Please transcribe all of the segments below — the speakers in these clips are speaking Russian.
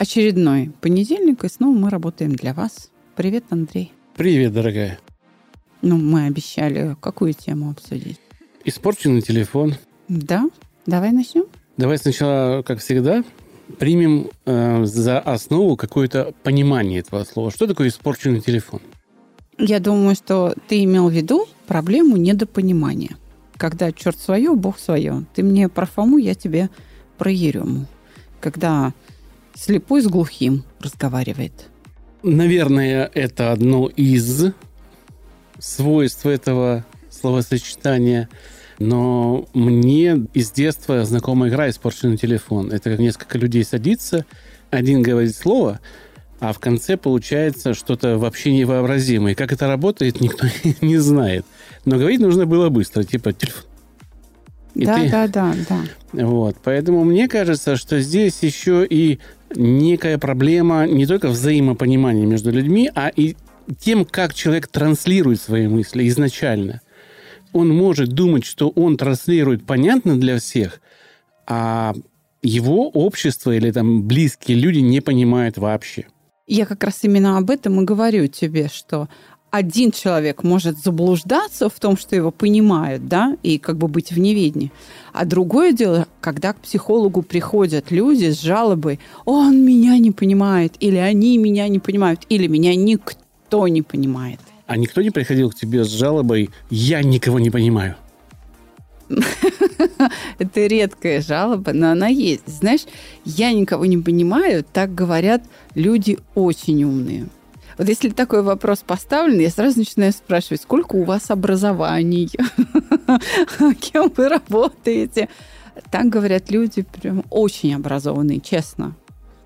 Очередной понедельник, и снова мы работаем для вас. Привет, Андрей. Привет, дорогая. Ну, мы обещали какую тему обсудить? Испорченный телефон. Да? Давай начнем? Давай сначала, как всегда, примем э, за основу какое-то понимание этого слова. Что такое испорченный телефон? Я думаю, что ты имел в виду проблему недопонимания. Когда черт свое, бог свое. Ты мне про Фому, я тебе про Ерему. Когда слепой с глухим разговаривает. Наверное, это одно из свойств этого словосочетания. Но мне из детства знакома игра «Испорченный телефон». Это как несколько людей садится, один говорит слово, а в конце получается что-то вообще невообразимое. Как это работает, никто не знает. Но говорить нужно было быстро, типа телефон. И да, ты... да, да, да. Вот. Поэтому мне кажется, что здесь еще и некая проблема не только взаимопонимания между людьми, а и тем, как человек транслирует свои мысли изначально. Он может думать, что он транслирует понятно для всех, а его общество или там близкие люди не понимают вообще. Я как раз именно об этом и говорю тебе, что один человек может заблуждаться в том, что его понимают, да, и как бы быть в неведении. А другое дело, когда к психологу приходят люди с жалобой, он меня не понимает, или они меня не понимают, или меня никто не понимает. А никто не приходил к тебе с жалобой «я никого не понимаю»? Это редкая жалоба, но она есть. Знаешь, я никого не понимаю, так говорят люди очень умные. Вот если такой вопрос поставлен, я сразу начинаю спрашивать, сколько у вас образований, кем вы работаете. Так говорят люди прям очень образованные, честно.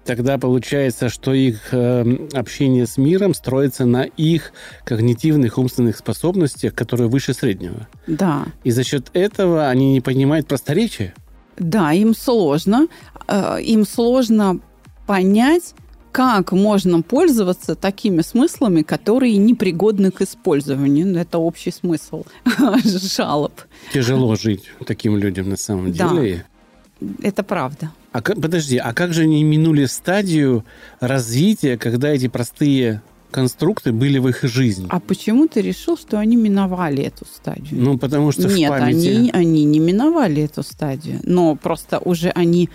Тогда получается, что их э, общение с миром строится на их когнитивных умственных способностях, которые выше среднего. Да. И за счет этого они не понимают просторечия. Да, им сложно. Э, им сложно понять, как можно пользоваться такими смыслами, которые непригодны к использованию. Ну, это общий смысл жалоб. Тяжело жить таким людям на самом деле. Да, это правда. А как, подожди, а как же они минули стадию развития, когда эти простые конструкты были в их жизни. А почему ты решил, что они миновали эту стадию? Ну, потому что Нет, в памяти... они, они не миновали эту стадию, но просто уже они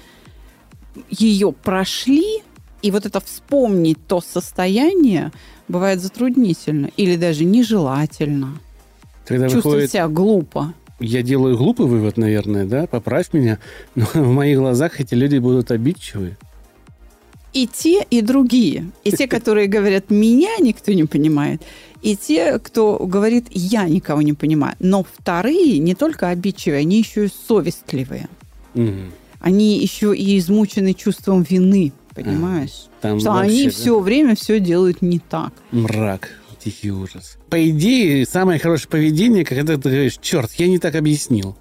ее прошли, и вот это вспомнить то состояние бывает затруднительно или даже нежелательно. Когда Чувствовать выходит... себя глупо. Я делаю глупый вывод, наверное, да? Поправь меня. Но в моих глазах эти люди будут обидчивы. И те, и другие. И те, которые говорят, меня никто не понимает, и те, кто говорит, я никого не понимаю. Но вторые не только обидчивые, они еще и совестливые. Угу. Они еще и измучены чувством вины понимаешь? Там что вообще, они да? все время все делают не так. Мрак, тихий ужас. По идее, самое хорошее поведение, когда ты говоришь, черт, я не так объяснил.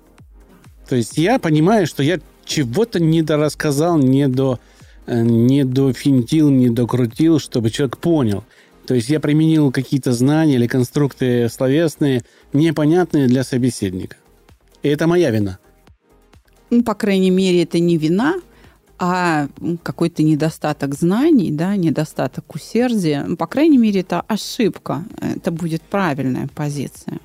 То есть я понимаю, что я чего-то недорассказал, не до э, не дофинтил, не докрутил, чтобы человек понял. То есть я применил какие-то знания или конструкты словесные, непонятные для собеседника. И это моя вина. Ну, по крайней мере, это не вина, а какой-то недостаток знаний, да, недостаток усердия. Ну, По крайней мере, это ошибка. Это будет правильная позиция.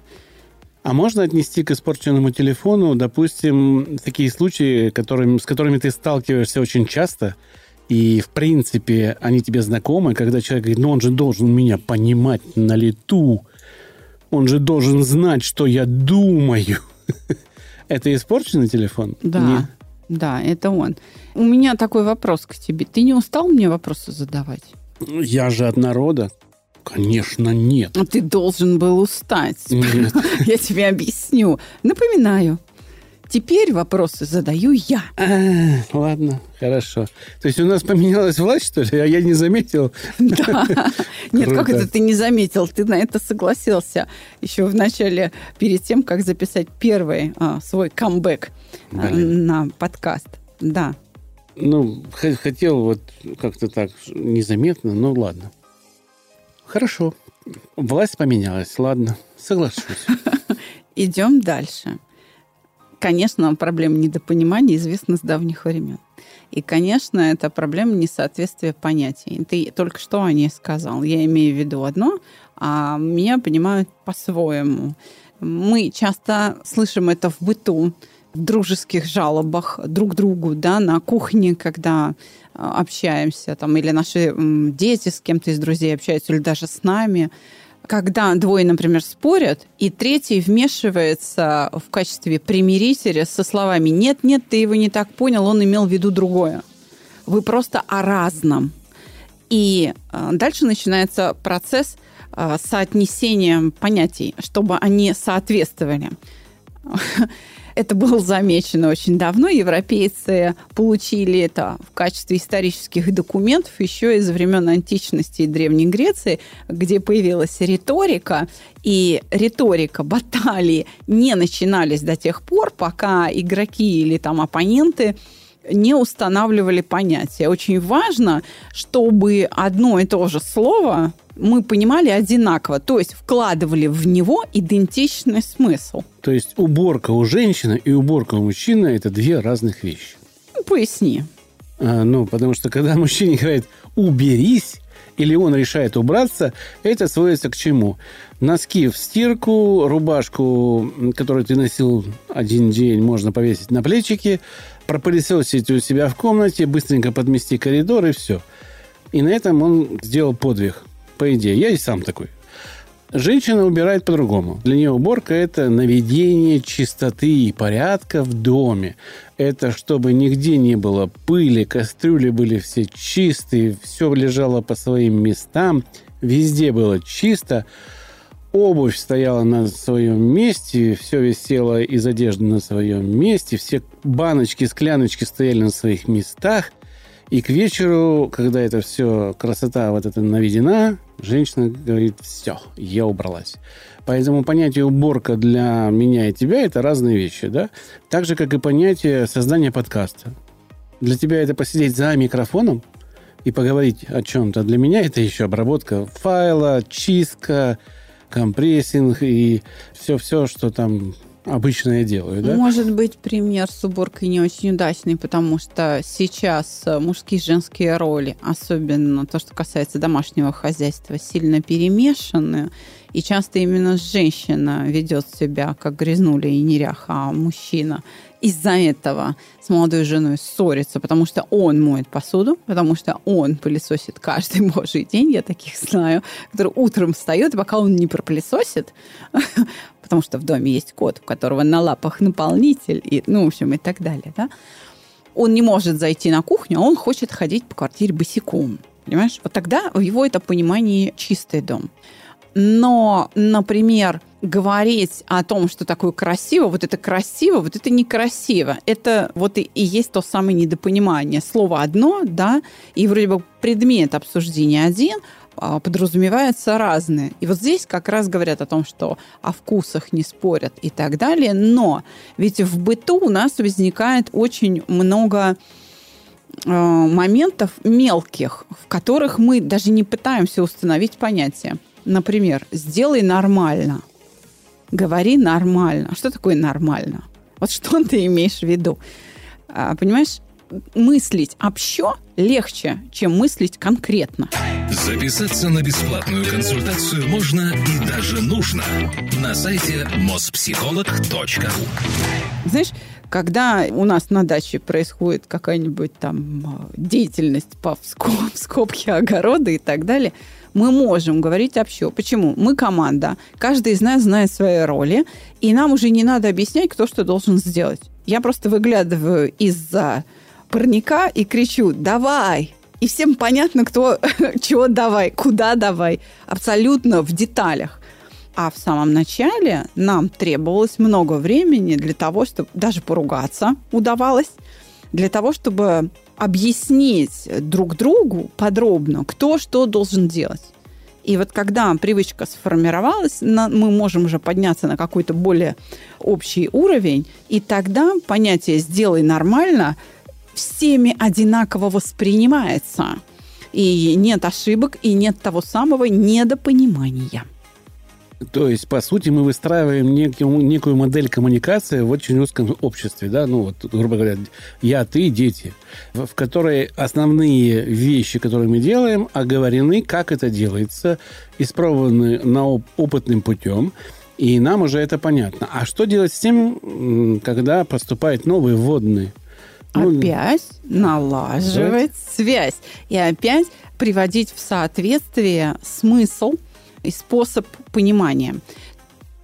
А можно отнести к испорченному телефону, допустим, такие случаи, которыми, с которыми ты сталкиваешься очень часто, и, в принципе, они тебе знакомы, когда человек говорит, ну, он же должен меня понимать на лету, он же должен знать, что я думаю. Это испорченный телефон? Да, да, это он. У меня такой вопрос к тебе. Ты не устал мне вопросы задавать? Я же от народа. Конечно, нет. А Ты должен был устать. Нет. Я тебе объясню. Напоминаю. Теперь вопросы задаю я. А, ладно, хорошо. То есть у нас поменялась власть, что ли? А я не заметил. Да. Нет, как это ты не заметил? Ты на это согласился еще в начале, перед тем, как записать первый а, свой камбэк а, на подкаст. Да. Ну, хотел вот как-то так незаметно, ну ладно. Хорошо. Власть поменялась, ладно, соглашусь. Идем дальше. Конечно, проблема недопонимания известна с давних времен. И, конечно, это проблема несоответствия понятий. Ты только что о ней сказал. Я имею в виду одно, а меня понимают по-своему. Мы часто слышим это в быту, в дружеских жалобах друг другу, да, на кухне, когда а, общаемся, там, или наши дети с кем-то из друзей общаются, или даже с нами когда двое, например, спорят, и третий вмешивается в качестве примирителя со словами «нет, нет, ты его не так понял, он имел в виду другое». Вы просто о разном. И э, дальше начинается процесс э, соотнесения понятий, чтобы они соответствовали. Это было замечено очень давно. Европейцы получили это в качестве исторических документов еще из времен античности и Древней Греции, где появилась риторика. И риторика, баталии не начинались до тех пор, пока игроки или там оппоненты не устанавливали понятия. Очень важно, чтобы одно и то же слово мы понимали одинаково, то есть вкладывали в него идентичный смысл. То есть уборка у женщины и уборка у мужчины – это две разных вещи. Ну, Поясни. А, ну, потому что когда мужчине говорит «уберись», или он решает убраться, это сводится к чему? Носки в стирку, рубашку, которую ты носил один день, можно повесить на плечики, пропылесосить у себя в комнате, быстренько подмести коридор и все. И на этом он сделал подвиг, по идее. Я и сам такой. Женщина убирает по-другому. Для нее уборка – это наведение чистоты и порядка в доме. Это чтобы нигде не было пыли, кастрюли были все чистые, все лежало по своим местам, везде было чисто. Обувь стояла на своем месте, все висело из одежды на своем месте, все баночки, скляночки стояли на своих местах. И к вечеру, когда это все, красота вот эта наведена, женщина говорит, все, я убралась. Поэтому понятие уборка для меня и тебя – это разные вещи, да? Так же, как и понятие создания подкаста. Для тебя это посидеть за микрофоном и поговорить о чем-то. Для меня это еще обработка файла, чистка, компрессинг и все-все, что там обычно я делаю, да? Может быть, пример с уборкой не очень удачный, потому что сейчас э, мужские и женские роли, особенно то, что касается домашнего хозяйства, сильно перемешаны. И часто именно женщина ведет себя как грязнуля и неряха, а мужчина из-за этого с молодой женой ссорится, потому что он моет посуду, потому что он пылесосит каждый божий день, я таких знаю, который утром встает, и пока он не пропылесосит, потому что в доме есть кот, у которого на лапах наполнитель, и, ну, в общем, и так далее, да, он не может зайти на кухню, а он хочет ходить по квартире босиком. Понимаешь? Вот тогда в его это понимании чистый дом. Но, например, говорить о том, что такое красиво, вот это красиво, вот это некрасиво. Это вот и, и есть то самое недопонимание. Слово одно, да, и вроде бы предмет обсуждения один, а подразумевается разное. И вот здесь как раз говорят о том, что о вкусах не спорят и так далее. Но ведь в быту у нас возникает очень много э, моментов мелких, в которых мы даже не пытаемся установить понятие. Например, сделай нормально. Говори нормально. А что такое нормально? Вот что ты имеешь в виду? А, понимаешь, мыслить общо легче, чем мыслить конкретно. Записаться на бесплатную консультацию можно и даже нужно на сайте mospsycholog.ru Знаешь, когда у нас на даче происходит какая-нибудь там а, деятельность по вскобке огорода и так далее, мы можем говорить общо. Почему? Мы команда. Каждый из нас знает свои роли, и нам уже не надо объяснять, кто что должен сделать. Я просто выглядываю из-за парника и кричу «давай!» И всем понятно, кто чего давай, куда давай. Абсолютно в деталях. А в самом начале нам требовалось много времени для того, чтобы даже поругаться удавалось, для того, чтобы объяснить друг другу подробно, кто что должен делать. И вот когда привычка сформировалась, мы можем уже подняться на какой-то более общий уровень, и тогда понятие «сделай нормально» всеми одинаково воспринимается. И нет ошибок, и нет того самого недопонимания. То есть, по сути, мы выстраиваем некую, некую модель коммуникации в очень узком обществе, да, ну вот, грубо говоря, я, ты, дети, в, в которой основные вещи, которые мы делаем, оговорены, как это делается, испробованы на оп- опытным путем, и нам уже это понятно. А что делать с тем, когда поступает новый вводный? Ну, опять налаживать связь. И опять приводить в соответствие смысл – и способ понимания.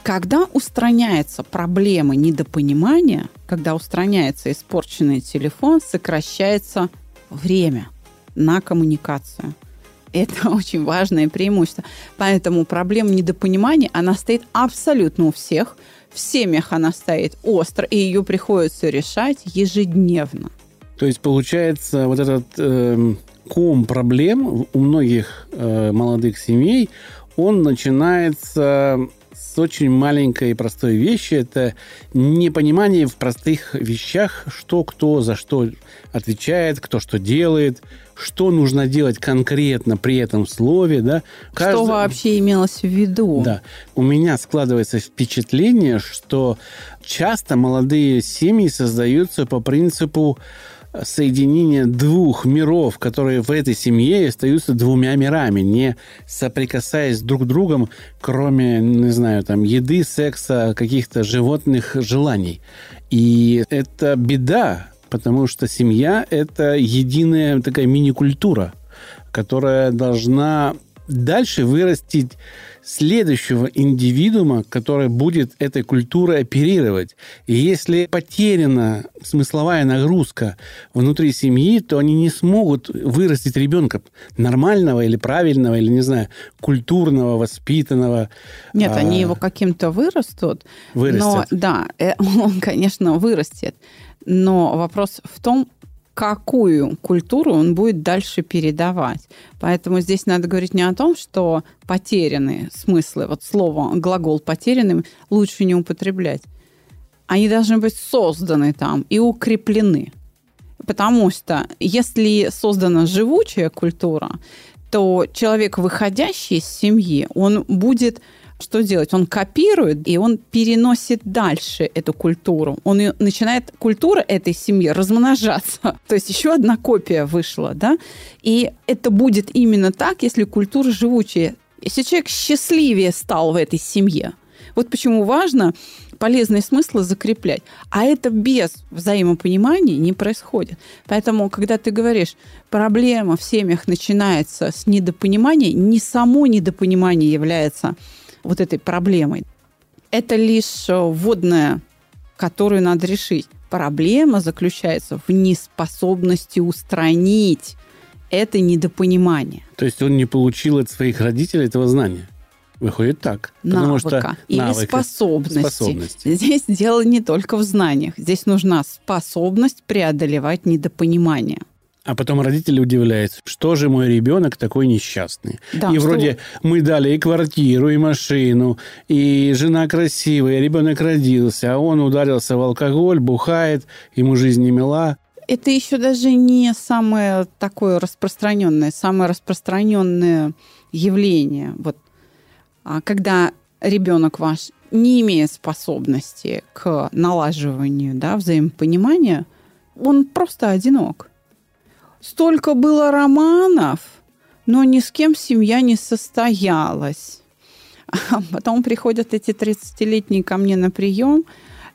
Когда устраняется проблема недопонимания, когда устраняется испорченный телефон, сокращается время на коммуникацию. Это очень важное преимущество. Поэтому проблема недопонимания, она стоит абсолютно у всех. В семьях она стоит остро, и ее приходится решать ежедневно. То есть, получается, вот этот э, ком проблем у многих э, молодых семей, он начинается с очень маленькой и простой вещи. Это непонимание в простых вещах, что кто за что отвечает, кто что делает, что нужно делать конкретно при этом слове. Да? Каждый... Что вообще имелось в виду? Да. У меня складывается впечатление, что часто молодые семьи создаются по принципу соединение двух миров, которые в этой семье остаются двумя мирами, не соприкасаясь друг с другом, кроме, не знаю, там, еды, секса, каких-то животных желаний. И это беда, потому что семья – это единая такая мини-культура, которая должна дальше вырастить следующего индивидуума, который будет этой культурой оперировать. И если потеряна смысловая нагрузка внутри семьи, то они не смогут вырастить ребенка нормального или правильного, или, не знаю, культурного, воспитанного. Нет, а... они его каким-то вырастут. Вырастет. Но, да, э, он, конечно, вырастет. Но вопрос в том, какую культуру он будет дальше передавать. Поэтому здесь надо говорить не о том, что потеряны смыслы, вот слово, глагол потерянным лучше не употреблять. Они должны быть созданы там и укреплены. Потому что если создана живучая культура, то человек, выходящий из семьи, он будет что делать? Он копирует, и он переносит дальше эту культуру. Он начинает, культура этой семьи размножаться. То есть еще одна копия вышла, да? И это будет именно так, если культура живучая. Если человек счастливее стал в этой семье. Вот почему важно полезные смыслы закреплять. А это без взаимопонимания не происходит. Поэтому, когда ты говоришь, проблема в семьях начинается с недопонимания, не само недопонимание является вот этой проблемой. Это лишь э, вводная, которую надо решить. Проблема заключается в неспособности устранить это недопонимание. То есть он не получил от своих родителей этого знания? Выходит так. Навыка что или навыка, способности. способности. Здесь дело не только в знаниях. Здесь нужна способность преодолевать недопонимание. А потом родители удивляются, что же мой ребенок такой несчастный. Да, и что... вроде мы дали и квартиру, и машину, и жена красивая, ребенок родился, а он ударился в алкоголь, бухает, ему жизнь не мила. Это еще даже не самое такое распространенное, самое распространенное явление. Вот, а когда ребенок ваш не имеет способности к налаживанию да, взаимопонимания, он просто одинок Столько было романов, но ни с кем семья не состоялась. А потом приходят эти 30-летние ко мне на прием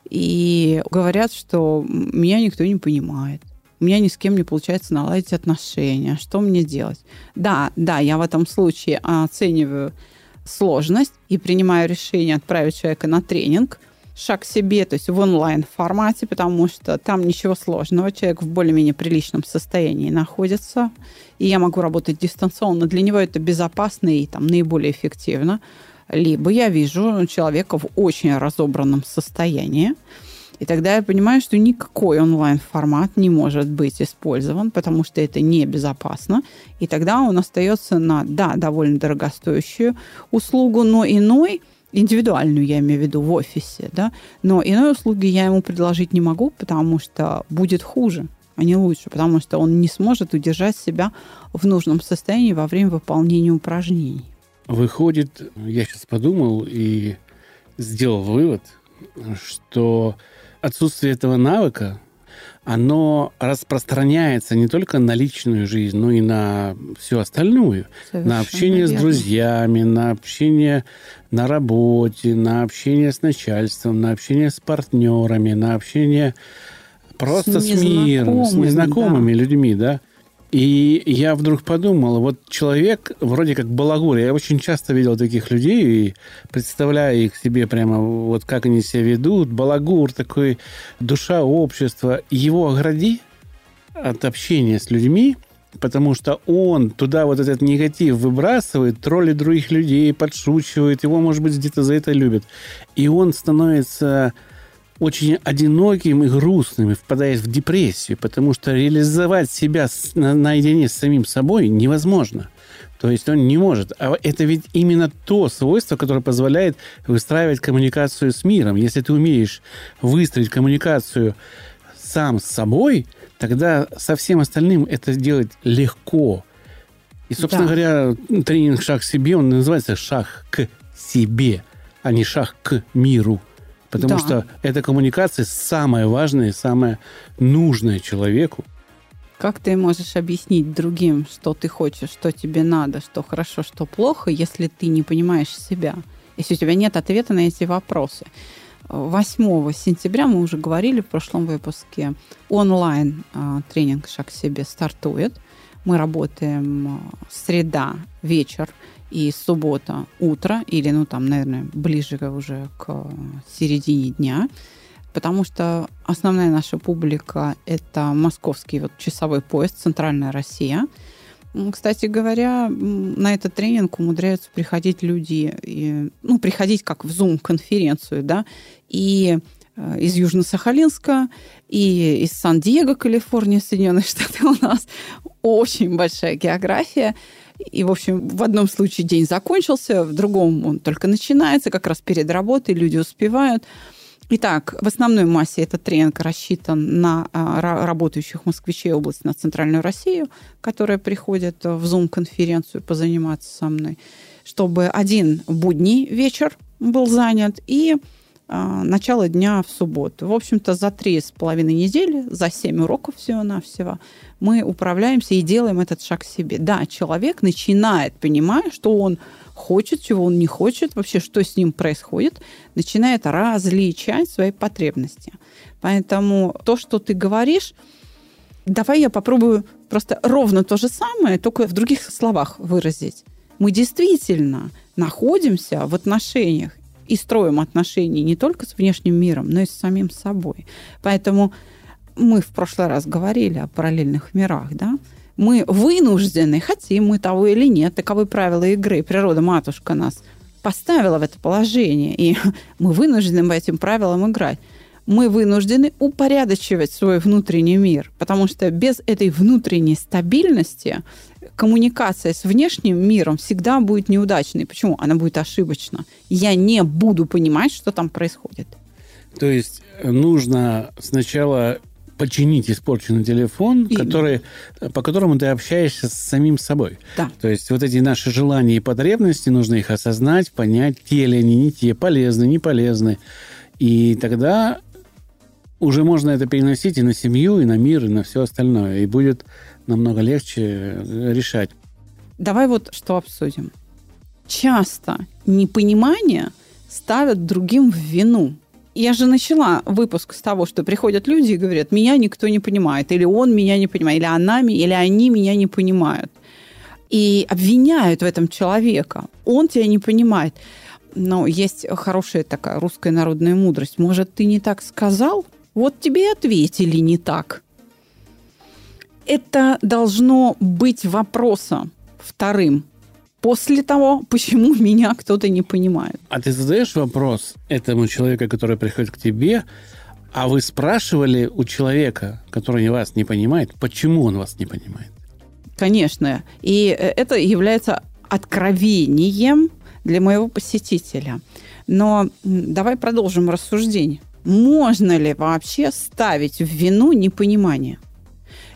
и говорят, что меня никто не понимает. У меня ни с кем не получается наладить отношения. Что мне делать? Да, да, я в этом случае оцениваю сложность и принимаю решение отправить человека на тренинг – шаг себе, то есть в онлайн-формате, потому что там ничего сложного. Человек в более-менее приличном состоянии находится, и я могу работать дистанционно. Для него это безопасно и там, наиболее эффективно. Либо я вижу человека в очень разобранном состоянии, и тогда я понимаю, что никакой онлайн-формат не может быть использован, потому что это небезопасно. И тогда он остается на, да, довольно дорогостоящую услугу, но иной, индивидуальную я имею в виду в офисе, да, но иной услуги я ему предложить не могу, потому что будет хуже, а не лучше, потому что он не сможет удержать себя в нужном состоянии во время выполнения упражнений. Выходит, я сейчас подумал и сделал вывод, что отсутствие этого навыка, оно распространяется не только на личную жизнь, но и на всю остальную. Совершенно на общение верно. с друзьями, на общение на работе, на общение с начальством, на общение с партнерами, на общение просто с, с миром, с незнакомыми да. людьми, да. И я вдруг подумал, вот человек вроде как балагур. Я очень часто видел таких людей и представляю их себе прямо, вот как они себя ведут. Балагур такой, душа общества. Его огради от общения с людьми, потому что он туда вот этот негатив выбрасывает, троллит других людей, подшучивает, его, может быть, где-то за это любят. И он становится очень одиноким и грустным, и впадает в депрессию, потому что реализовать себя наедине с самим собой невозможно. То есть он не может. А это ведь именно то свойство, которое позволяет выстраивать коммуникацию с миром. Если ты умеешь выстроить коммуникацию сам с собой, тогда со всем остальным это сделать легко. И, собственно да. говоря, тренинг «Шаг к себе», он называется «Шаг к себе», а не «Шаг к миру». Потому да. что эта коммуникация самая важная и самая нужная человеку. Как ты можешь объяснить другим, что ты хочешь, что тебе надо, что хорошо, что плохо, если ты не понимаешь себя? Если у тебя нет ответа на эти вопросы. 8 сентября, мы уже говорили в прошлом выпуске, онлайн а, тренинг «Шаг к себе» стартует. Мы работаем а, среда, вечер – и суббота утро, или, ну, там, наверное, ближе уже к середине дня, потому что основная наша публика – это московский вот часовой поезд, центральная Россия. Кстати говоря, на этот тренинг умудряются приходить люди, и, ну, приходить как в Zoom-конференцию, да, и э, из Южно-Сахалинска, и из Сан-Диего, Калифорния, Соединенные Штаты у нас очень большая география. И, в общем, в одном случае день закончился, в другом он только начинается, как раз перед работой люди успевают. Итак, в основной массе этот тренинг рассчитан на а, работающих москвичей области на Центральную Россию, которые приходят в Zoom-конференцию позаниматься со мной, чтобы один будний вечер был занят и начало дня в субботу. В общем-то, за три с половиной недели, за семь уроков всего-навсего мы управляемся и делаем этот шаг себе. Да, человек начинает, понимая, что он хочет, чего он не хочет, вообще, что с ним происходит, начинает различать свои потребности. Поэтому то, что ты говоришь, давай я попробую просто ровно то же самое, только в других словах выразить. Мы действительно находимся в отношениях и строим отношения не только с внешним миром, но и с самим собой. Поэтому мы в прошлый раз говорили о параллельных мирах, да? Мы вынуждены, хотим мы того или нет, таковы правила игры. Природа-матушка нас поставила в это положение, и мы вынуждены по этим правилам играть. Мы вынуждены упорядочивать свой внутренний мир, потому что без этой внутренней стабильности коммуникация с внешним миром всегда будет неудачной. Почему? Она будет ошибочна. Я не буду понимать, что там происходит. То есть нужно сначала починить испорченный телефон, который, по которому ты общаешься с самим собой. Да. То есть вот эти наши желания и потребности, нужно их осознать, понять, те ли они, не те, полезны, не полезны. И тогда уже можно это переносить и на семью, и на мир, и на все остальное. И будет намного легче э, решать. Давай вот что обсудим. Часто непонимание ставят другим в вину. Я же начала выпуск с того, что приходят люди и говорят, меня никто не понимает, или он меня не понимает, или она, или они меня не понимают. И обвиняют в этом человека. Он тебя не понимает. Но есть хорошая такая русская народная мудрость. Может, ты не так сказал? Вот тебе и ответили не так это должно быть вопросом вторым. после того, почему меня кто-то не понимает. А ты задаешь вопрос этому человеку, который приходит к тебе, а вы спрашивали у человека, который вас не понимает, почему он вас не понимает? Конечно. И э, это является откровением для моего посетителя. Но давай продолжим рассуждение. Можно ли вообще ставить в вину непонимание?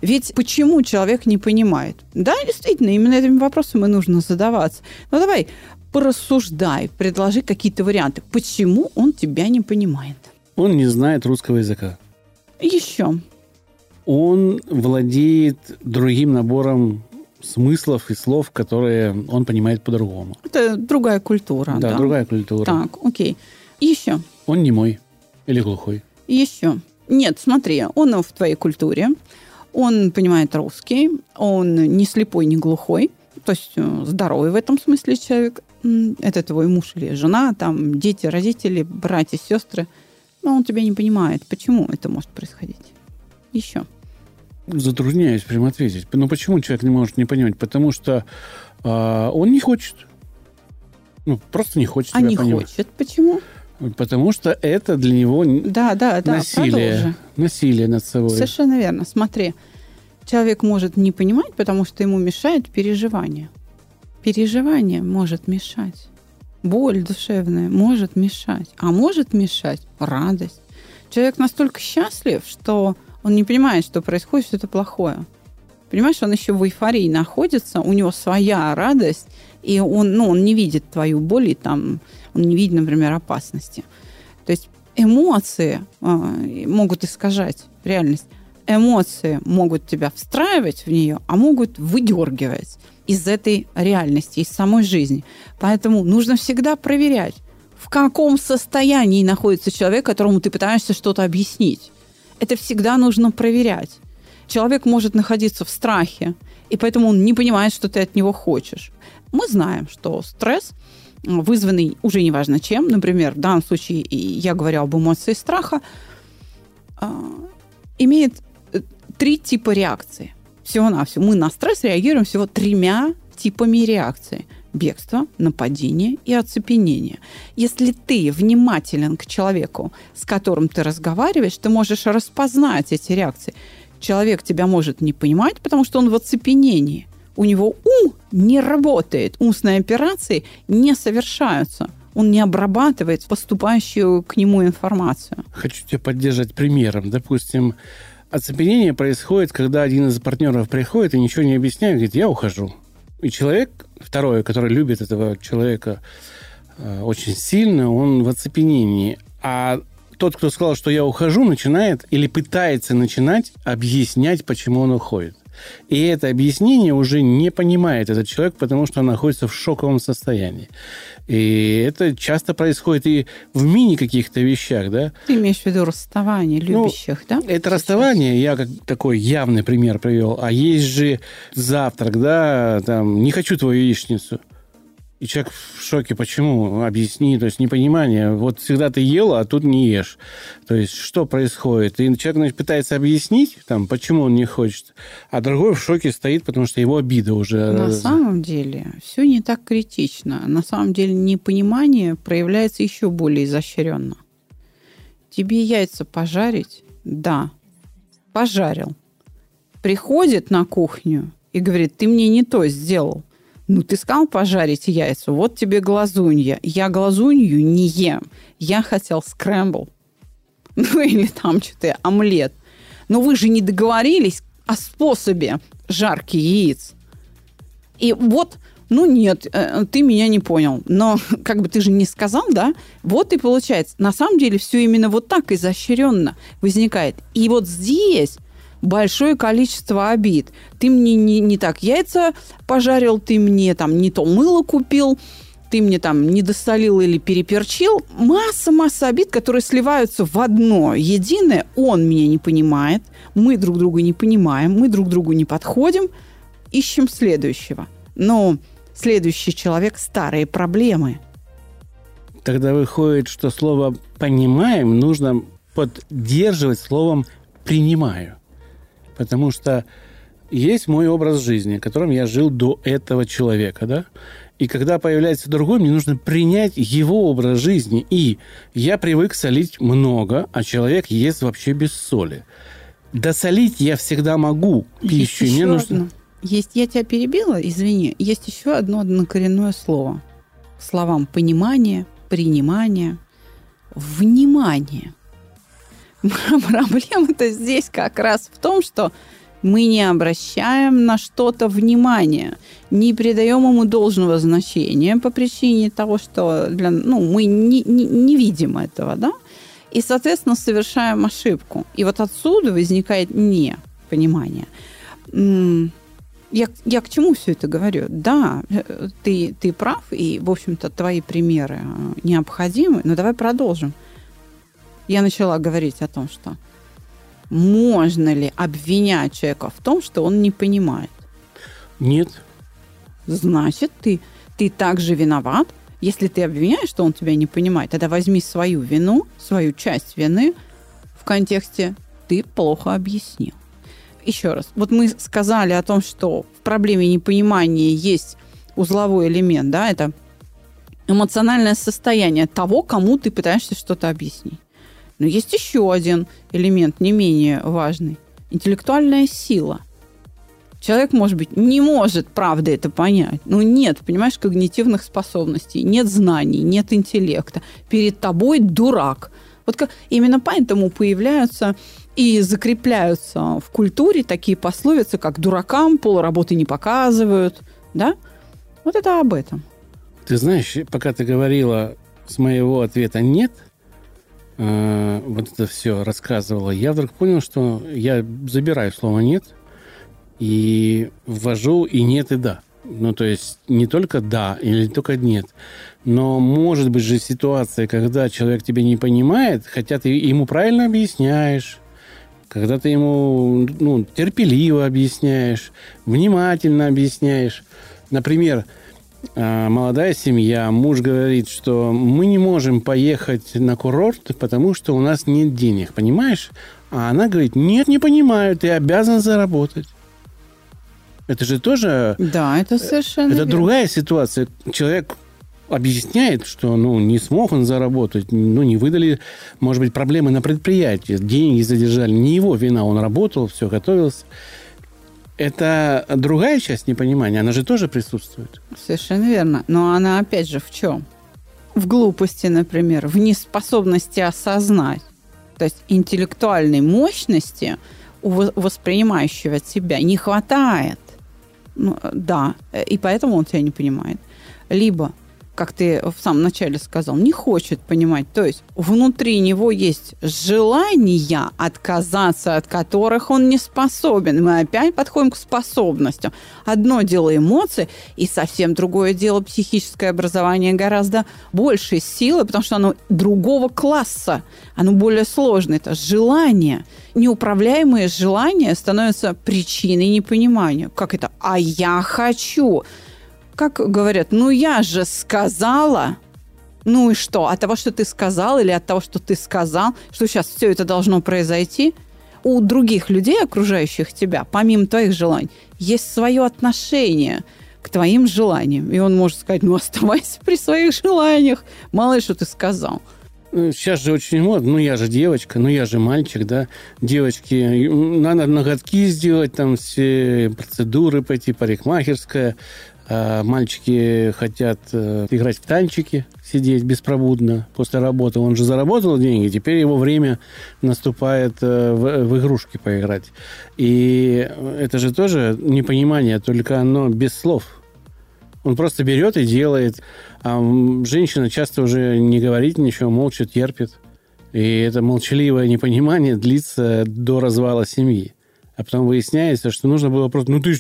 Ведь почему человек не понимает? Да, действительно, именно этими вопросами нужно задаваться. Но давай порассуждай, предложи какие-то варианты. Почему он тебя не понимает? Он не знает русского языка. Еще. Он владеет другим набором смыслов и слов, которые он понимает по-другому. Это другая культура. Да, Да, другая культура. Так, окей. Еще. Он не мой или глухой. Еще. Нет, смотри, он в твоей культуре, он понимает русский, он не слепой, не глухой, то есть э, здоровый в этом смысле человек. Это твой муж или жена, там дети, родители, братья, сестры. Но он тебя не понимает. Почему это может происходить? Еще. Затрудняюсь прямо ответить. Ну почему человек не может не понимать? Потому что а, он не хочет. Ну, просто не хочет А не понимать. хочет. Почему? Потому что это для него Да, да, да. насилие. продолжи. Насилие над собой. Совершенно верно. Смотри, человек может не понимать, потому что ему мешает переживание. Переживание может мешать. Боль душевная может мешать. А может мешать радость. Человек настолько счастлив, что он не понимает, что происходит что-то плохое. Понимаешь, он еще в эйфории находится, у него своя радость, и он, ну, он не видит твою боль, и там, он не видит, например, опасности. То есть эмоции а, могут искажать реальность. Эмоции могут тебя встраивать в нее, а могут выдергивать из этой реальности, из самой жизни. Поэтому нужно всегда проверять, в каком состоянии находится человек, которому ты пытаешься что-то объяснить. Это всегда нужно проверять. Человек может находиться в страхе, и поэтому он не понимает, что ты от него хочешь. Мы знаем, что стресс, вызванный уже неважно чем, например, в данном случае я говорю об эмоции страха, а, имеет э, три типа реакции. Всего-навсего. Мы на стресс реагируем всего тремя типами реакции. Бегство, нападение и оцепенение. Если ты внимателен к человеку, с которым ты разговариваешь, ты можешь распознать эти реакции. Человек тебя может не понимать, потому что он в оцепенении. У него ум не работает, умственные операции не совершаются. Он не обрабатывает поступающую к нему информацию. Хочу тебя поддержать примером. Допустим, оцепенение происходит, когда один из партнеров приходит и ничего не объясняет, говорит, я ухожу. И человек, второй, который любит этого человека э, очень сильно, он в оцепенении. А тот, кто сказал, что я ухожу, начинает или пытается начинать объяснять, почему он уходит. И это объяснение уже не понимает этот человек, потому что он находится в шоковом состоянии. И это часто происходит и в мини каких-то вещах, да. Ты имеешь в виду расставание Ну, любящих, да? Это расставание, я как такой явный пример привел. А есть же завтрак, да, там, не хочу твою яичницу. И человек в шоке, почему? Объясни, то есть непонимание. Вот всегда ты ела, а тут не ешь. То есть что происходит? И человек значит, пытается объяснить, там, почему он не хочет, а другой в шоке стоит, потому что его обида уже... На самом деле все не так критично. На самом деле непонимание проявляется еще более изощренно. Тебе яйца пожарить? Да. Пожарил. Приходит на кухню и говорит, ты мне не то сделал. Ну, ты сказал пожарить яйца, вот тебе глазунья. Я глазунью не ем. Я хотел скрэмбл. Ну, или там что-то, омлет. Но вы же не договорились о способе жарки яиц. И вот, ну нет, э, ты меня не понял. Но как бы ты же не сказал, да? Вот и получается. На самом деле все именно вот так изощренно возникает. И вот здесь большое количество обид. Ты мне не, не так яйца пожарил, ты мне там не то мыло купил, ты мне там не досолил или переперчил. Масса-масса обид, которые сливаются в одно единое. Он меня не понимает, мы друг друга не понимаем, мы друг другу не подходим. Ищем следующего. Но следующий человек – старые проблемы. Тогда выходит, что слово «понимаем» нужно поддерживать словом «принимаю». Потому что есть мой образ жизни, которым я жил до этого человека, да? И когда появляется другой, мне нужно принять его образ жизни. И я привык солить много, а человек ест вообще без соли. Досолить я всегда могу пищу. Есть Мне нужно... одно. Есть, я тебя перебила, извини. Есть еще одно однокоренное слово. Словам понимание, принимание, внимание. Проблема-то здесь как раз в том, что мы не обращаем на что-то внимания, не придаем ему должного значения по причине того, что для, ну, мы не, не, не видим этого, да, и, соответственно, совершаем ошибку. И вот отсюда возникает непонимание. Я, я к чему все это говорю? Да, э, ты, ты прав, и, в общем-то, твои примеры э, необходимы, но давай продолжим. Я начала говорить о том, что можно ли обвинять человека в том, что он не понимает. Нет. Значит, ты, ты также виноват. Если ты обвиняешь, что он тебя не понимает, тогда возьми свою вину, свою часть вины в контексте «ты плохо объяснил». Еще раз. Вот мы сказали о том, что в проблеме непонимания есть узловой элемент, да, это эмоциональное состояние того, кому ты пытаешься что-то объяснить. Но есть еще один элемент, не менее важный. Интеллектуальная сила. Человек, может быть, не может, правда, это понять. Ну, нет, понимаешь, когнитивных способностей, нет знаний, нет интеллекта. Перед тобой дурак. Вот как, именно поэтому появляются и закрепляются в культуре такие пословицы, как «дуракам полработы не показывают». Да? Вот это об этом. Ты знаешь, пока ты говорила с моего ответа «нет», э, вот это все рассказывала, я вдруг понял, что я забираю слово «нет» и ввожу и «нет», и «да». Ну, то есть не только «да» или только «нет», но может быть же ситуация, когда человек тебя не понимает, хотя ты ему правильно объясняешь, когда ты ему ну, терпеливо объясняешь, внимательно объясняешь. Например, молодая семья, муж говорит, что мы не можем поехать на курорт, потому что у нас нет денег, понимаешь? А она говорит, нет, не понимаю, ты обязан заработать. Это же тоже... Да, это совершенно Это верно. другая ситуация. Человек объясняет, что ну, не смог он заработать, ну, не выдали, может быть, проблемы на предприятии, деньги задержали. Не его вина, он работал, все, готовился. Это другая часть непонимания, она же тоже присутствует. Совершенно верно. Но она опять же в чем? В глупости, например, в неспособности осознать. То есть интеллектуальной мощности у во- воспринимающего тебя не хватает. Ну, да, и поэтому он тебя не понимает. Либо, как ты в самом начале сказал, не хочет понимать. То есть внутри него есть желания, отказаться от которых он не способен. Мы опять подходим к способностям. Одно дело эмоции, и совсем другое дело психическое образование гораздо большей силы, потому что оно другого класса, оно более сложное. Это желание. Неуправляемые желания становятся причиной непонимания. Как это? А я хочу как говорят, ну я же сказала. Ну и что? От того, что ты сказал, или от того, что ты сказал, что сейчас все это должно произойти? У других людей, окружающих тебя, помимо твоих желаний, есть свое отношение к твоим желаниям. И он может сказать, ну оставайся при своих желаниях. Мало ли, что ты сказал. Ну, Сейчас же очень модно. Ну, я же девочка, ну, я же мальчик, да. Девочки, надо ноготки сделать, там все процедуры пойти, парикмахерская. А мальчики хотят э, играть в танчики, сидеть беспробудно после работы. Он же заработал деньги, теперь его время наступает э, в, в игрушки поиграть. И это же тоже непонимание, только оно без слов. Он просто берет и делает. А женщина часто уже не говорит ничего, молча терпит. И это молчаливое непонимание длится до развала семьи. А потом выясняется, что нужно было просто... Ну, ты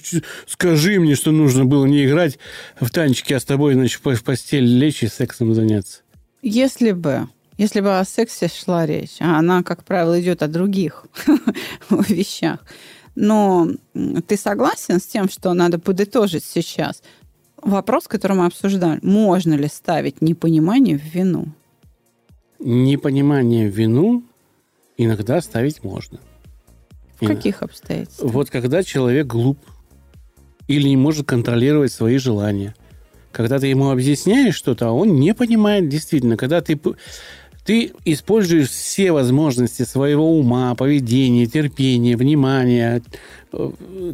скажи мне, что нужно было не играть в танчики, а с тобой, значит, в постель лечь и сексом заняться. Если бы, если бы о сексе шла речь, а она, как правило, идет о других вещах. Но ты согласен с тем, что надо подытожить сейчас? Вопрос, который мы обсуждаем, можно ли ставить непонимание в вину? Непонимание в вину иногда ставить можно. В каких обстоятельствах? Вот когда человек глуп или не может контролировать свои желания. Когда ты ему объясняешь что-то, а он не понимает действительно. Когда ты ты используешь все возможности своего ума, поведения, терпения, внимания.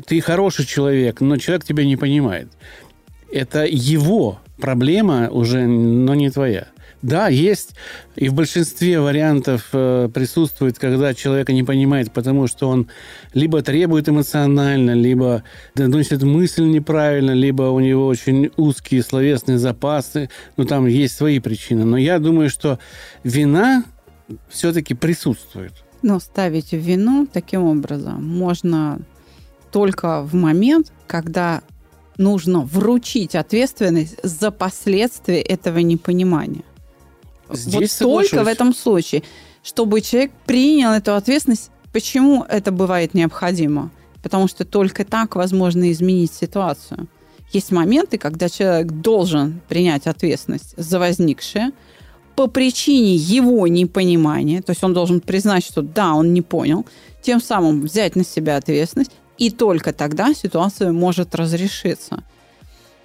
Ты хороший человек, но человек тебя не понимает. Это его проблема уже, но не твоя. Да, есть, и в большинстве вариантов э, присутствует, когда человека не понимает, потому что он либо требует эмоционально, либо доносит мысль неправильно, либо у него очень узкие словесные запасы. Ну, там есть свои причины. Но я думаю, что вина все-таки присутствует. Но ставить вину таким образом можно только в момент, когда нужно вручить ответственность за последствия этого непонимания. Здесь вот только в этом случае, чтобы человек принял эту ответственность. Почему это бывает необходимо? Потому что только так возможно изменить ситуацию. Есть моменты, когда человек должен принять ответственность за возникшее по причине его непонимания, то есть он должен признать, что да, он не понял, тем самым взять на себя ответственность, и только тогда ситуация может разрешиться.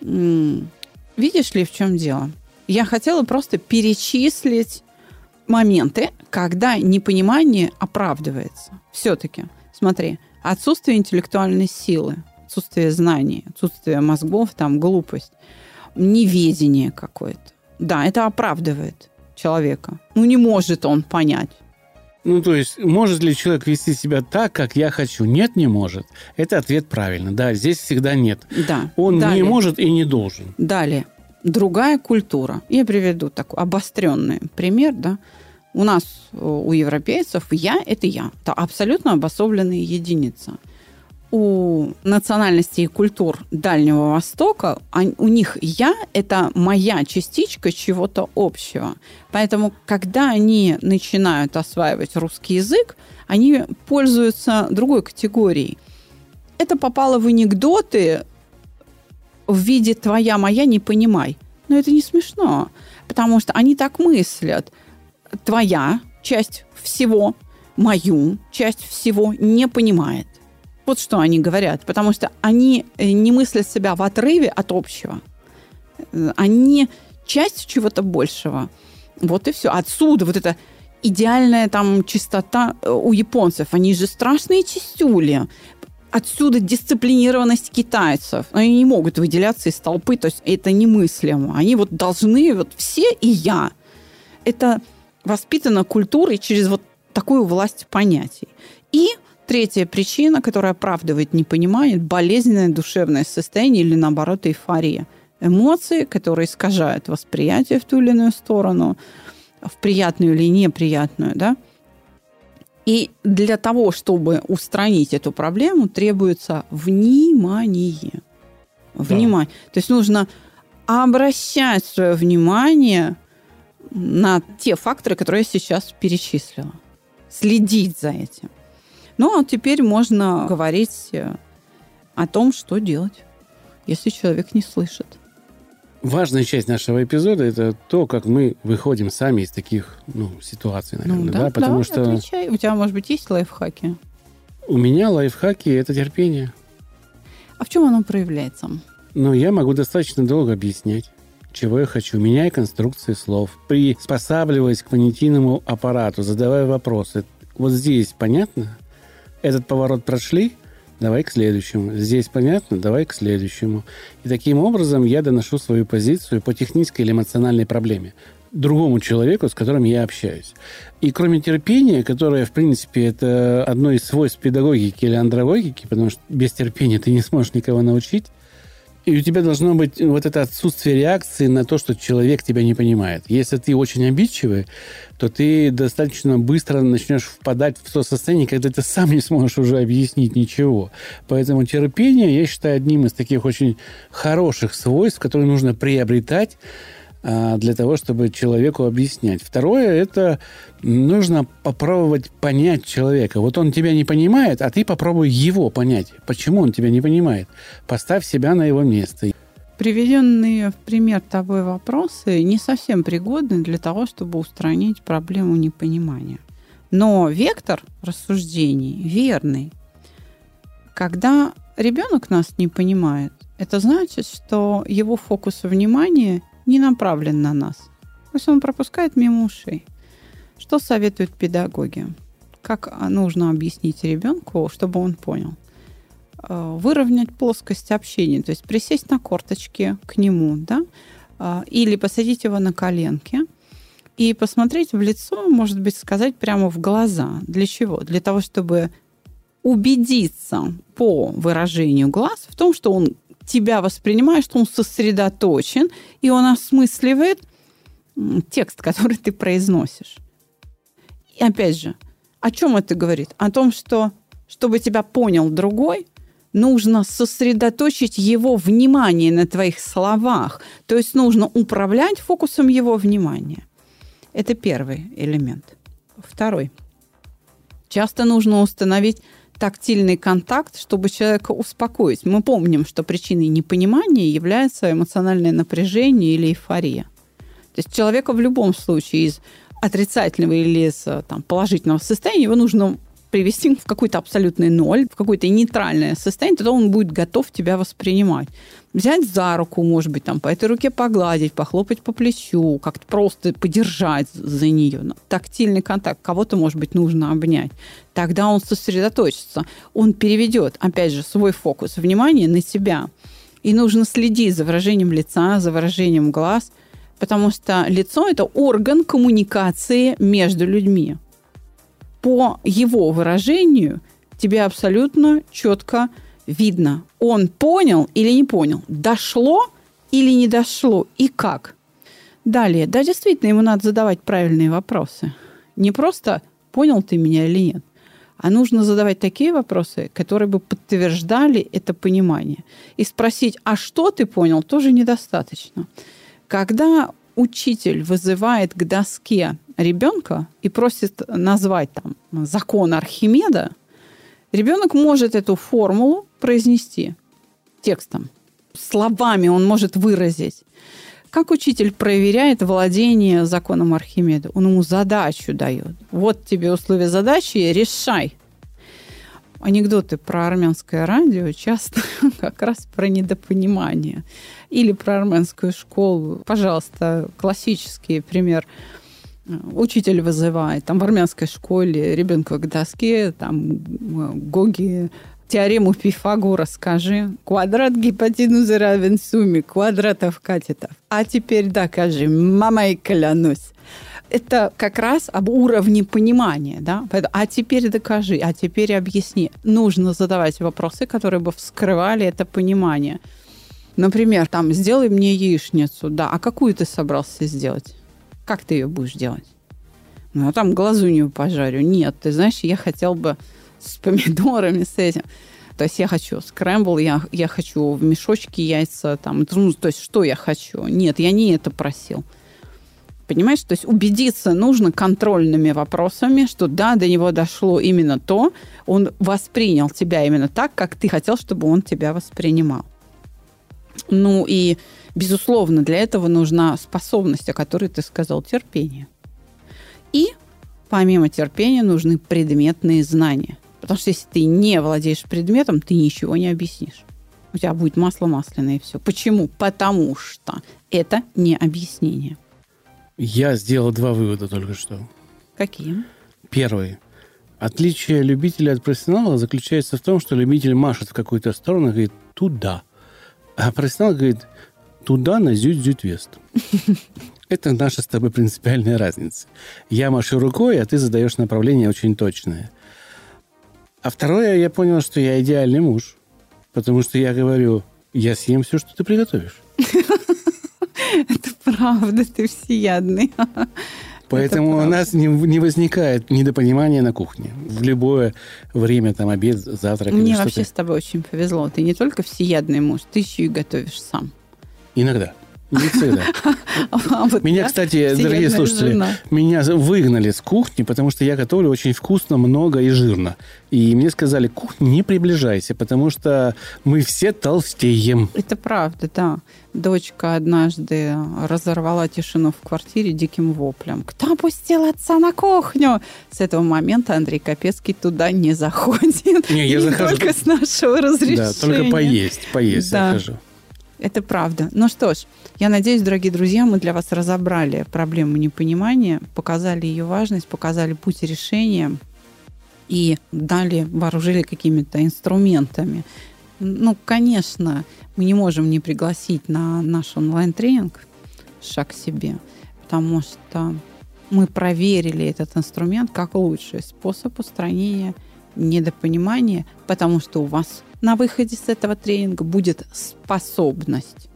Видишь ли, в чем дело? Я хотела просто перечислить моменты, когда непонимание оправдывается. Все-таки, смотри, отсутствие интеллектуальной силы, отсутствие знаний, отсутствие мозгов, там, глупость, неведение какое-то. Да, это оправдывает человека. Ну, не может он понять. Ну, то есть, может ли человек вести себя так, как я хочу? Нет, не может. Это ответ правильно. Да, здесь всегда нет. Да. Он Далее. не может и не должен. Далее другая культура. Я приведу такой обостренный пример, да. У нас, э, у европейцев, я – это я. Это абсолютно обособленная единица. У национальностей и культур Дальнего Востока у них я – это моя частичка чего-то общего. Поэтому, когда они начинают осваивать русский язык, они пользуются другой категорией. Это попало в анекдоты в виде «твоя, моя, не понимай». Но это не смешно, потому что они так мыслят. Твоя часть всего, мою часть всего не понимает. Вот что они говорят, потому что они э, не мыслят себя в отрыве от общего. Они часть чего-то большего. Вот и все. Отсюда вот эта идеальная там чистота э, у японцев. Они же страшные чистюли. Отсюда дисциплинированность китайцев. Они не могут выделяться из толпы, то есть это немыслимо. Они вот должны, вот все и я. Это воспитано культурой через вот такую власть понятий. И третья причина, которая оправдывает непонимание, болезненное душевное состояние или, наоборот, эйфория. Эмоции, которые искажают восприятие в ту или иную сторону, в приятную или неприятную, да, и для того, чтобы устранить эту проблему, требуется внимание. Внимание. Да. То есть нужно обращать свое внимание на те факторы, которые я сейчас перечислила. Следить за этим. Ну, а теперь можно говорить э, о том, что делать, если человек не слышит. Важная часть нашего эпизода это то, как мы выходим сами из таких ну, ситуаций, наверное, ну, да, да, потому да, что отвечай. у тебя, может быть, есть лайфхаки? У меня лайфхаки это терпение. А в чем оно проявляется? Ну, я могу достаточно долго объяснять, чего я хочу, меняя конструкции слов, приспосабливаясь к понятийному аппарату, задавая вопросы. Вот здесь понятно? Этот поворот прошли? давай к следующему. Здесь понятно, давай к следующему. И таким образом я доношу свою позицию по технической или эмоциональной проблеме другому человеку, с которым я общаюсь. И кроме терпения, которое, в принципе, это одно из свойств педагогики или андрогогики, потому что без терпения ты не сможешь никого научить, и у тебя должно быть вот это отсутствие реакции на то, что человек тебя не понимает. Если ты очень обидчивый, то ты достаточно быстро начнешь впадать в то состояние, когда ты сам не сможешь уже объяснить ничего. Поэтому терпение, я считаю, одним из таких очень хороших свойств, которые нужно приобретать для того, чтобы человеку объяснять. Второе – это нужно попробовать понять человека. Вот он тебя не понимает, а ты попробуй его понять. Почему он тебя не понимает? Поставь себя на его место. Приведенные в пример тобой вопросы не совсем пригодны для того, чтобы устранить проблему непонимания. Но вектор рассуждений верный. Когда ребенок нас не понимает, Это значит, что его фокус внимания не направлен на нас. То есть он пропускает мимо ушей. Что советуют педагоги? Как нужно объяснить ребенку, чтобы он понял? Э, выровнять плоскость общения, то есть присесть на корточки к нему, да, э, или посадить его на коленки и посмотреть в лицо, может быть, сказать прямо в глаза. Для чего? Для того, чтобы убедиться по выражению глаз в том, что он тебя воспринимает, что он сосредоточен, и он осмысливает текст, который ты произносишь. И опять же, о чем это говорит? О том, что чтобы тебя понял другой, нужно сосредоточить его внимание на твоих словах. То есть нужно управлять фокусом его внимания. Это первый элемент. Второй. Часто нужно установить тактильный контакт, чтобы человека успокоить. Мы помним, что причиной непонимания является эмоциональное напряжение или эйфория. То есть человека в любом случае из отрицательного или из там, положительного состояния его нужно привести в какой-то абсолютный ноль, в какое-то нейтральное состояние, тогда он будет готов тебя воспринимать. Взять за руку, может быть, там, по этой руке погладить, похлопать по плечу, как-то просто подержать за нее. Ну, тактильный контакт. Кого-то, может быть, нужно обнять. Тогда он сосредоточится. Он переведет, опять же, свой фокус внимания на себя. И нужно следить за выражением лица, за выражением глаз, потому что лицо – это орган коммуникации между людьми по его выражению тебе абсолютно четко видно, он понял или не понял, дошло или не дошло, и как. Далее, да, действительно, ему надо задавать правильные вопросы. Не просто понял ты меня или нет, а нужно задавать такие вопросы, которые бы подтверждали это понимание. И спросить, а что ты понял, тоже недостаточно. Когда учитель вызывает к доске ребенка и просит назвать там закон Архимеда, ребенок может эту формулу произнести текстом. Словами он может выразить. Как учитель проверяет владение законом Архимеда? Он ему задачу дает. Вот тебе условия задачи, решай. Анекдоты про армянское радио часто как раз про недопонимание. Или про армянскую школу. Пожалуйста, классический пример – учитель вызывает, там в армянской школе ребенка к доске, там Гоги теорему Пифагора скажи. Квадрат гипотенузы равен сумме квадратов катетов. А теперь докажи, мама и клянусь. Это как раз об уровне понимания, да? А теперь докажи, а теперь объясни. Нужно задавать вопросы, которые бы вскрывали это понимание. Например, там, сделай мне яичницу, да, а какую ты собрался сделать? Как ты ее будешь делать? Ну, а там глазунью пожарю. Нет, ты знаешь, я хотел бы с помидорами, с этим. То есть я хочу скрэмбл, я, я хочу в мешочке яйца, там, ну, то есть что я хочу? Нет, я не это просил. Понимаешь, то есть убедиться нужно контрольными вопросами, что да, до него дошло именно то, он воспринял тебя именно так, как ты хотел, чтобы он тебя воспринимал. Ну и Безусловно, для этого нужна способность, о которой ты сказал, терпение. И помимо терпения нужны предметные знания. Потому что если ты не владеешь предметом, ты ничего не объяснишь. У тебя будет масло масляное и все. Почему? Потому что это не объяснение. Я сделал два вывода только что. Какие? Первый. Отличие любителя от профессионала заключается в том, что любитель машет в какую-то сторону и говорит «туда». А профессионал говорит туда, на Зюд-Зюд-Вест. Это наша с тобой принципиальная разница. Я машу рукой, а ты задаешь направление очень точное. А второе, я понял, что я идеальный муж. Потому что я говорю, я съем все, что ты приготовишь. Это правда, ты всеядный. Поэтому у нас не, не возникает недопонимания на кухне. В любое время, там, обед, завтрак. Мне вообще с тобой очень повезло. Ты не только всеядный муж, ты еще и готовишь сам. Иногда. Не всегда. А меня, кстати, дорогие слушатели, меня выгнали с кухни, потому что я готовлю очень вкусно, много и жирно. И мне сказали, кухня не приближайся, потому что мы все толстеем. Это правда, да. Дочка однажды разорвала тишину в квартире диким воплем. Кто пустил отца на кухню? С этого момента Андрей Капецкий туда не заходит. Не, я захожу. только с нашего разрешения. Да, только поесть, поесть да. захожу. Это правда. Ну что ж, я надеюсь, дорогие друзья, мы для вас разобрали проблему непонимания, показали ее важность, показали путь решения и дали, вооружили какими-то инструментами. Ну, конечно, мы не можем не пригласить на наш онлайн-тренинг «Шаг к себе», потому что мы проверили этот инструмент как лучший способ устранения недопонимания, потому что у вас на выходе с этого тренинга будет способность,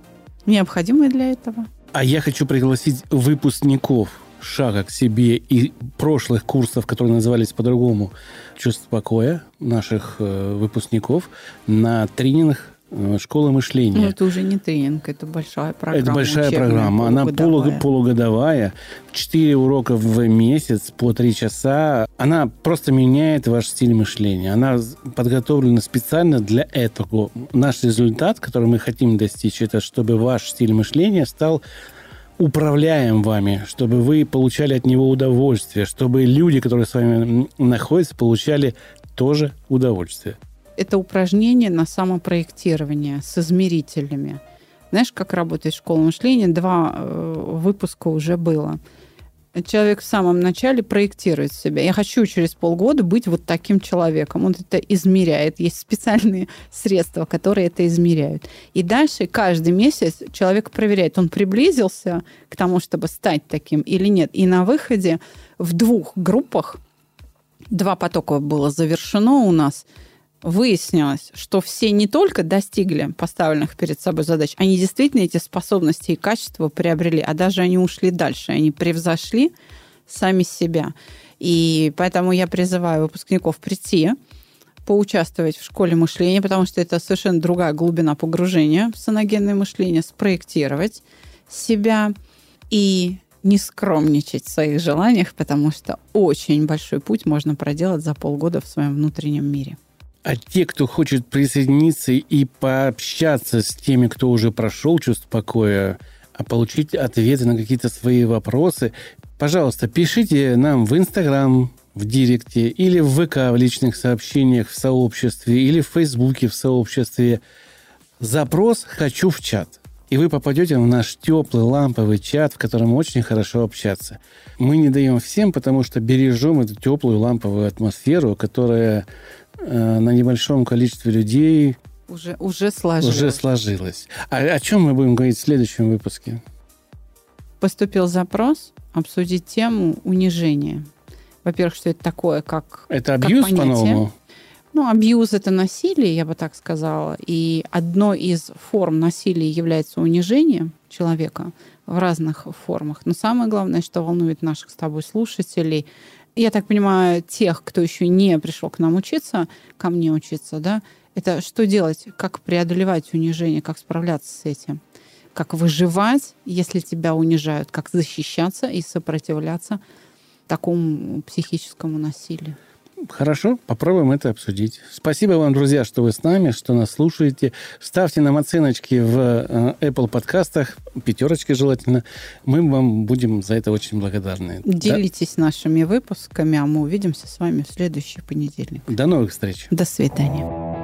необходимая для этого. А я хочу пригласить выпускников шага к себе и прошлых курсов, которые назывались по-другому «Чувство покоя» наших э, выпускников на тренинг школа мышления. Ну, это уже не тренинг, это большая программа. Это большая программа. Она полугодовая. полугодовая. Четыре урока в месяц по три часа. Она просто меняет ваш стиль мышления. Она подготовлена специально для этого. Наш результат, который мы хотим достичь, это чтобы ваш стиль мышления стал управляем вами, чтобы вы получали от него удовольствие, чтобы люди, которые с вами находятся, получали тоже удовольствие это упражнение на самопроектирование с измерителями. Знаешь, как работает школа мышления? Два э, выпуска уже было. Человек в самом начале проектирует себя. Я хочу через полгода быть вот таким человеком. Он это измеряет. Есть специальные средства, которые это измеряют. И дальше каждый месяц человек проверяет, он приблизился к тому, чтобы стать таким или нет. И на выходе в двух группах, два потока было завершено у нас – выяснилось, что все не только достигли поставленных перед собой задач, они действительно эти способности и качества приобрели, а даже они ушли дальше, они превзошли сами себя. И поэтому я призываю выпускников прийти, поучаствовать в школе мышления, потому что это совершенно другая глубина погружения в саногенное мышление, спроектировать себя и не скромничать в своих желаниях, потому что очень большой путь можно проделать за полгода в своем внутреннем мире. А те, кто хочет присоединиться и пообщаться с теми, кто уже прошел чувство покоя, а получить ответы на какие-то свои вопросы, пожалуйста, пишите нам в Инстаграм, в Директе, или в ВК в личных сообщениях в сообществе, или в Фейсбуке в сообществе. Запрос «Хочу в чат». И вы попадете в наш теплый ламповый чат, в котором очень хорошо общаться. Мы не даем всем, потому что бережем эту теплую ламповую атмосферу, которая на небольшом количестве людей уже, уже сложилось. Уже сложилось. А о чем мы будем говорить в следующем выпуске? Поступил запрос обсудить тему унижения. Во-первых, что это такое, как Это абьюз по-новому? Ну, абьюз – это насилие, я бы так сказала. И одной из форм насилия является унижение человека в разных формах. Но самое главное, что волнует наших с тобой слушателей – я так понимаю, тех, кто еще не пришел к нам учиться, ко мне учиться, да, это что делать, как преодолевать унижение, как справляться с этим, как выживать, если тебя унижают, как защищаться и сопротивляться такому психическому насилию. Хорошо, попробуем это обсудить. Спасибо вам, друзья, что вы с нами, что нас слушаете. Ставьте нам оценочки в э, Apple подкастах, пятерочки желательно. Мы вам будем за это очень благодарны. Делитесь да? нашими выпусками, а мы увидимся с вами в следующий понедельник. До новых встреч. До свидания.